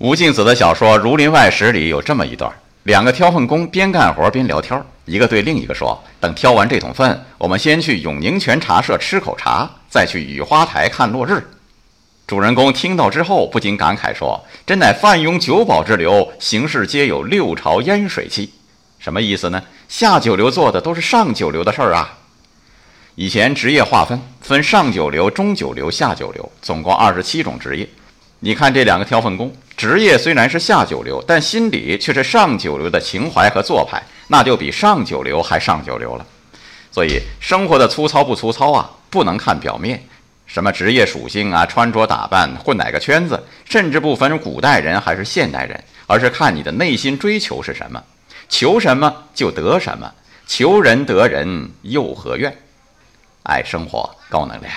吴敬梓的小说《儒林外史》里有这么一段：两个挑粪工边干活边聊天，一个对另一个说：“等挑完这桶粪，我们先去永宁泉茶社吃口茶，再去雨花台看落日。”主人公听到之后不禁感慨说：“真乃范庸九宝之流，行事皆有六朝烟水气。”什么意思呢？下九流做的都是上九流的事儿啊！以前职业划分分上九流、中九流、下九流，总共二十七种职业。你看这两个挑粪工，职业虽然是下九流，但心里却是上九流的情怀和做派，那就比上九流还上九流了。所以生活的粗糙不粗糙啊，不能看表面，什么职业属性啊、穿着打扮、混哪个圈子，甚至不分古代人还是现代人，而是看你的内心追求是什么，求什么就得什么，求人得人又何怨？爱生活，高能量。